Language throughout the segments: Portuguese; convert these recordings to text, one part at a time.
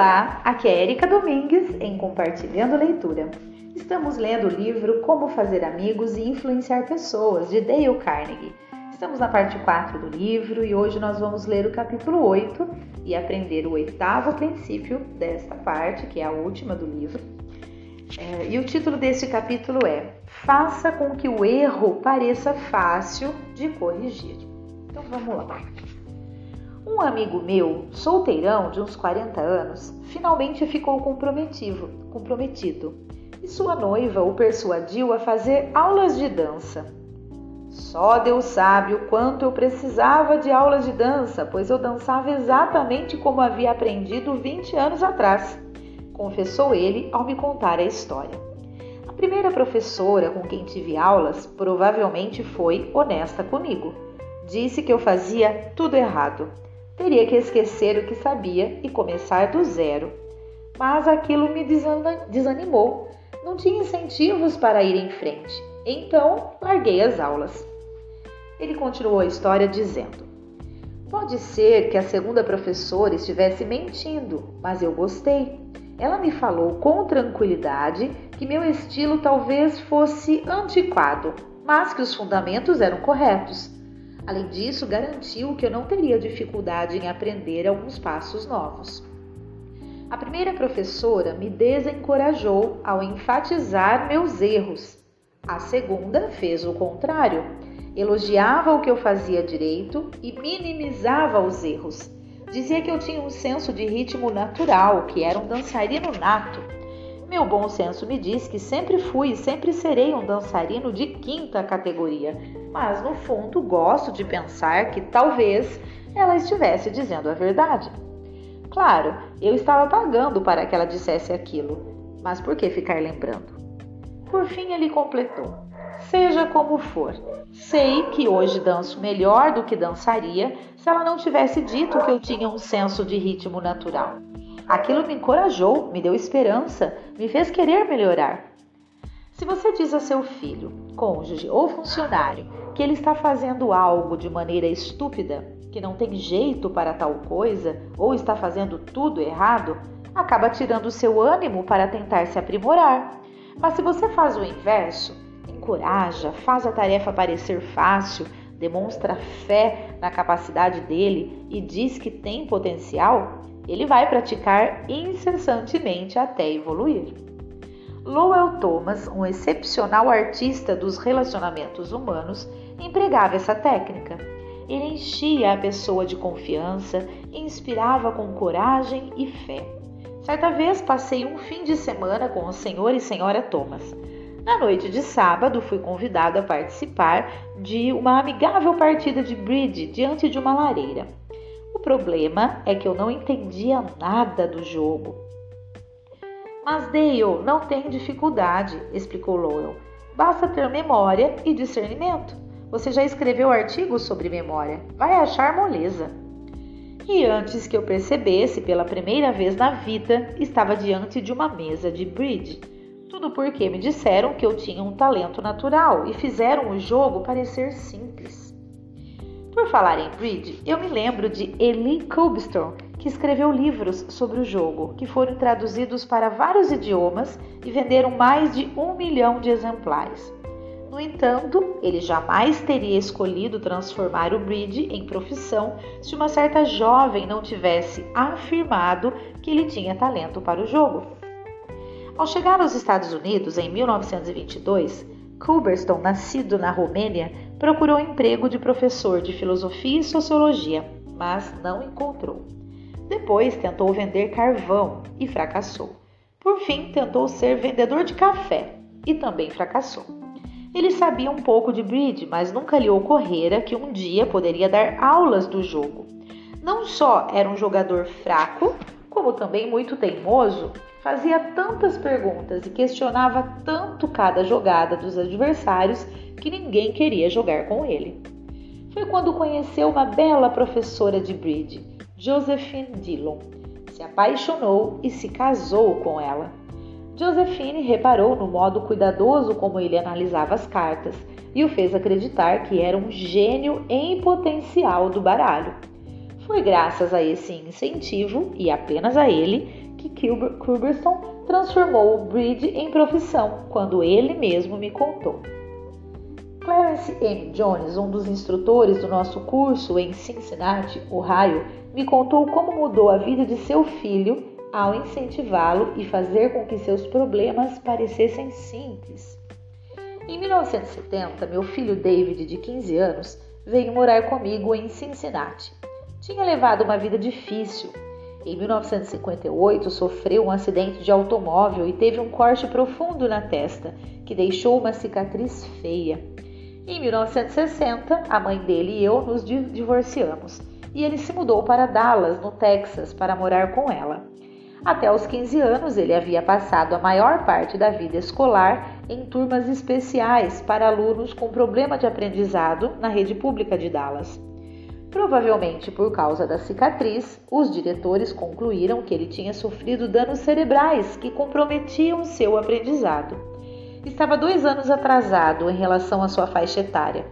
Olá, aqui é Erika Domingues em Compartilhando Leitura. Estamos lendo o livro Como Fazer Amigos e Influenciar Pessoas, de Dale Carnegie. Estamos na parte 4 do livro e hoje nós vamos ler o capítulo 8 e aprender o oitavo princípio desta parte, que é a última do livro. É, e o título deste capítulo é Faça com que o erro pareça fácil de corrigir. Então vamos lá. Um amigo meu, solteirão de uns 40 anos, finalmente ficou comprometido, comprometido e sua noiva o persuadiu a fazer aulas de dança. Só Deus sabe o quanto eu precisava de aulas de dança, pois eu dançava exatamente como havia aprendido 20 anos atrás, confessou ele ao me contar a história. A primeira professora com quem tive aulas provavelmente foi honesta comigo. Disse que eu fazia tudo errado teria que esquecer o que sabia e começar do zero. Mas aquilo me desanimou. Não tinha incentivos para ir em frente. Então, larguei as aulas. Ele continuou a história dizendo: Pode ser que a segunda professora estivesse mentindo, mas eu gostei. Ela me falou com tranquilidade que meu estilo talvez fosse antiquado, mas que os fundamentos eram corretos. Além disso, garantiu que eu não teria dificuldade em aprender alguns passos novos. A primeira professora me desencorajou ao enfatizar meus erros. A segunda fez o contrário. Elogiava o que eu fazia direito e minimizava os erros. Dizia que eu tinha um senso de ritmo natural, que era um dançarino nato meu bom senso me diz que sempre fui e sempre serei um dançarino de quinta categoria, mas no fundo gosto de pensar que talvez ela estivesse dizendo a verdade. Claro, eu estava pagando para que ela dissesse aquilo, mas por que ficar lembrando? Por fim, ele completou: Seja como for, sei que hoje danço melhor do que dançaria se ela não tivesse dito que eu tinha um senso de ritmo natural. Aquilo me encorajou, me deu esperança, me fez querer melhorar. Se você diz a seu filho, cônjuge ou funcionário que ele está fazendo algo de maneira estúpida, que não tem jeito para tal coisa ou está fazendo tudo errado, acaba tirando o seu ânimo para tentar se aprimorar. Mas se você faz o inverso, encoraja, faz a tarefa parecer fácil, demonstra fé na capacidade dele e diz que tem potencial, ele vai praticar incessantemente até evoluir. Lowell Thomas, um excepcional artista dos relacionamentos humanos, empregava essa técnica. Ele enchia a pessoa de confiança, inspirava com coragem e fé. Certa vez passei um fim de semana com o senhor e senhora Thomas. Na noite de sábado, fui convidado a participar de uma amigável partida de bridge diante de uma lareira. O problema é que eu não entendia nada do jogo. Mas Dale não tem dificuldade, explicou Lowell. Basta ter memória e discernimento. Você já escreveu artigos sobre memória. Vai achar moleza. E antes que eu percebesse, pela primeira vez na vida, estava diante de uma mesa de bridge. Tudo porque me disseram que eu tinha um talento natural e fizeram o jogo parecer simples. Por falar em bridge, eu me lembro de Eli Kubstorm, que escreveu livros sobre o jogo, que foram traduzidos para vários idiomas e venderam mais de um milhão de exemplares. No entanto, ele jamais teria escolhido transformar o bridge em profissão se uma certa jovem não tivesse afirmado que ele tinha talento para o jogo. Ao chegar aos Estados Unidos em 1922, Kulberston, nascido na Romênia, procurou emprego de professor de filosofia e sociologia, mas não encontrou. Depois tentou vender carvão e fracassou. Por fim, tentou ser vendedor de café e também fracassou. Ele sabia um pouco de bridge, mas nunca lhe ocorrera que um dia poderia dar aulas do jogo. Não só era um jogador fraco, como também muito teimoso, fazia tantas perguntas e questionava tanto cada jogada dos adversários que ninguém queria jogar com ele. Foi quando conheceu uma bela professora de bridge, Josephine Dillon. Se apaixonou e se casou com ela. Josephine reparou no modo cuidadoso como ele analisava as cartas e o fez acreditar que era um gênio em potencial do baralho. Foi graças a esse incentivo, e apenas a ele, que Culberson transformou o bridge em profissão, quando ele mesmo me contou. Clarence M. Jones, um dos instrutores do nosso curso em Cincinnati, Ohio, me contou como mudou a vida de seu filho ao incentivá-lo e fazer com que seus problemas parecessem simples. Em 1970, meu filho David, de 15 anos, veio morar comigo em Cincinnati. Tinha levado uma vida difícil. Em 1958, sofreu um acidente de automóvel e teve um corte profundo na testa, que deixou uma cicatriz feia. Em 1960, a mãe dele e eu nos divorciamos e ele se mudou para Dallas, no Texas, para morar com ela. Até os 15 anos, ele havia passado a maior parte da vida escolar em turmas especiais para alunos com problema de aprendizado na rede pública de Dallas. Provavelmente por causa da cicatriz, os diretores concluíram que ele tinha sofrido danos cerebrais que comprometiam seu aprendizado. Estava dois anos atrasado em relação à sua faixa etária,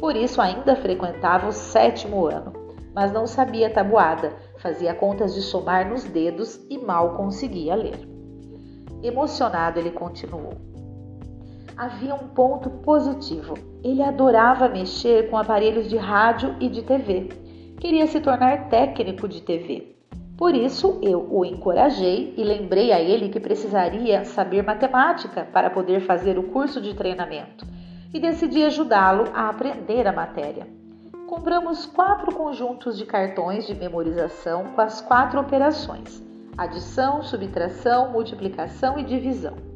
por isso ainda frequentava o sétimo ano, mas não sabia tabuada, fazia contas de somar nos dedos e mal conseguia ler. Emocionado, ele continuou. Havia um ponto positivo. Ele adorava mexer com aparelhos de rádio e de TV. Queria se tornar técnico de TV. Por isso, eu o encorajei e lembrei a ele que precisaria saber matemática para poder fazer o curso de treinamento e decidi ajudá-lo a aprender a matéria compramos quatro conjuntos de cartões de memorização com as quatro operações: adição, subtração, multiplicação e divisão.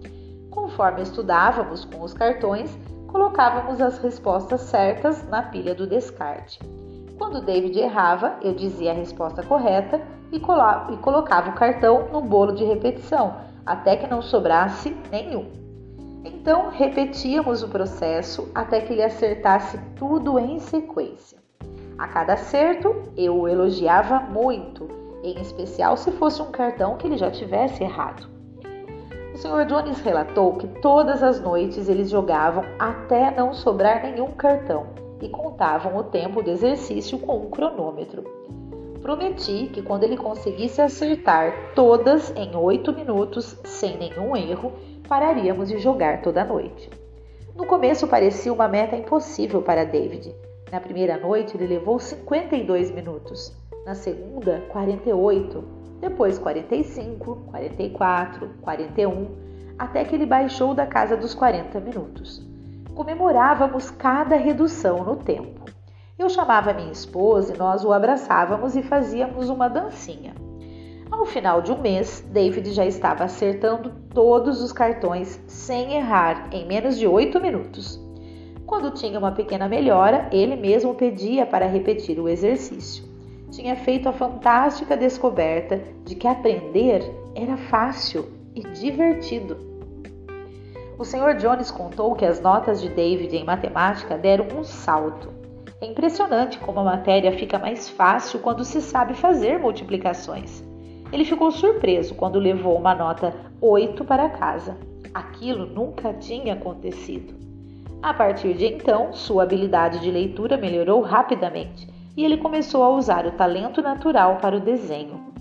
Conforme estudávamos com os cartões, colocávamos as respostas certas na pilha do descarte. Quando David errava, eu dizia a resposta correta e, e colocava o cartão no bolo de repetição, até que não sobrasse nenhum. Então repetíamos o processo até que ele acertasse tudo em sequência. A cada acerto, eu o elogiava muito, em especial se fosse um cartão que ele já tivesse errado. O Sr. Jones relatou que todas as noites eles jogavam até não sobrar nenhum cartão e contavam o tempo do exercício com um cronômetro. Prometi que quando ele conseguisse acertar todas em oito minutos, sem nenhum erro, pararíamos de jogar toda noite. No começo parecia uma meta impossível para David, na primeira noite ele levou 52 minutos, na segunda 48, depois 45, 44, 41, até que ele baixou da casa dos 40 minutos. Comemorávamos cada redução no tempo. Eu chamava minha esposa e nós o abraçávamos e fazíamos uma dancinha. Ao final de um mês, David já estava acertando todos os cartões sem errar em menos de 8 minutos. Quando tinha uma pequena melhora, ele mesmo pedia para repetir o exercício. Tinha feito a fantástica descoberta de que aprender era fácil e divertido. O Sr. Jones contou que as notas de David em matemática deram um salto. É impressionante como a matéria fica mais fácil quando se sabe fazer multiplicações. Ele ficou surpreso quando levou uma nota 8 para casa. Aquilo nunca tinha acontecido. A partir de então, sua habilidade de leitura melhorou rapidamente e ele começou a usar o talento natural para o desenho.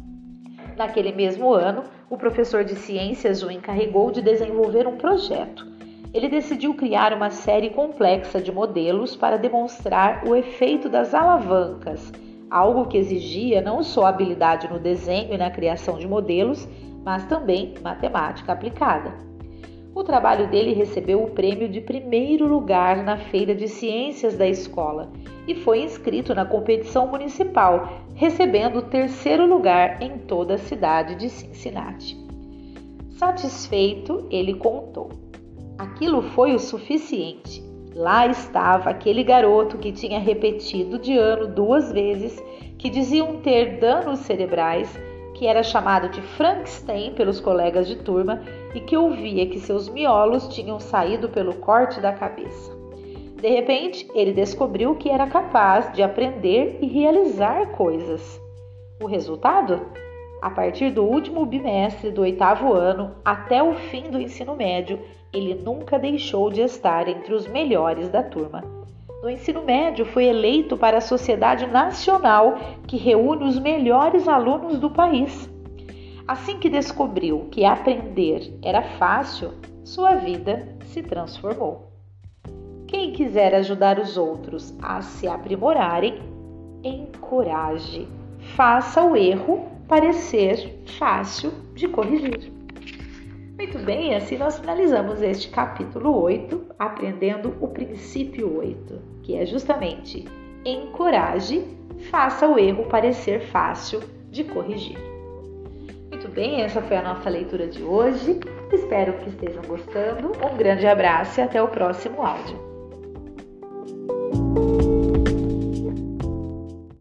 Naquele mesmo ano, o professor de ciências o encarregou de desenvolver um projeto. Ele decidiu criar uma série complexa de modelos para demonstrar o efeito das alavancas, algo que exigia não só habilidade no desenho e na criação de modelos, mas também matemática aplicada. O trabalho dele recebeu o prêmio de primeiro lugar na Feira de Ciências da escola e foi inscrito na competição municipal, recebendo o terceiro lugar em toda a cidade de Cincinnati. Satisfeito, ele contou: Aquilo foi o suficiente. Lá estava aquele garoto que tinha repetido de ano duas vezes, que diziam ter danos cerebrais que era chamado de Frankenstein pelos colegas de turma e que ouvia que seus miolos tinham saído pelo corte da cabeça. De repente, ele descobriu que era capaz de aprender e realizar coisas. O resultado? A partir do último bimestre do oitavo ano até o fim do ensino médio, ele nunca deixou de estar entre os melhores da turma. No ensino médio, foi eleito para a Sociedade Nacional, que reúne os melhores alunos do país. Assim que descobriu que aprender era fácil, sua vida se transformou. Quem quiser ajudar os outros a se aprimorarem, encoraje. Faça o erro parecer fácil de corrigir. Muito bem, assim nós finalizamos este capítulo 8, aprendendo o princípio 8, que é justamente encoraje, faça o erro parecer fácil de corrigir. Bem, essa foi a nossa leitura de hoje. Espero que estejam gostando. Um grande abraço e até o próximo áudio.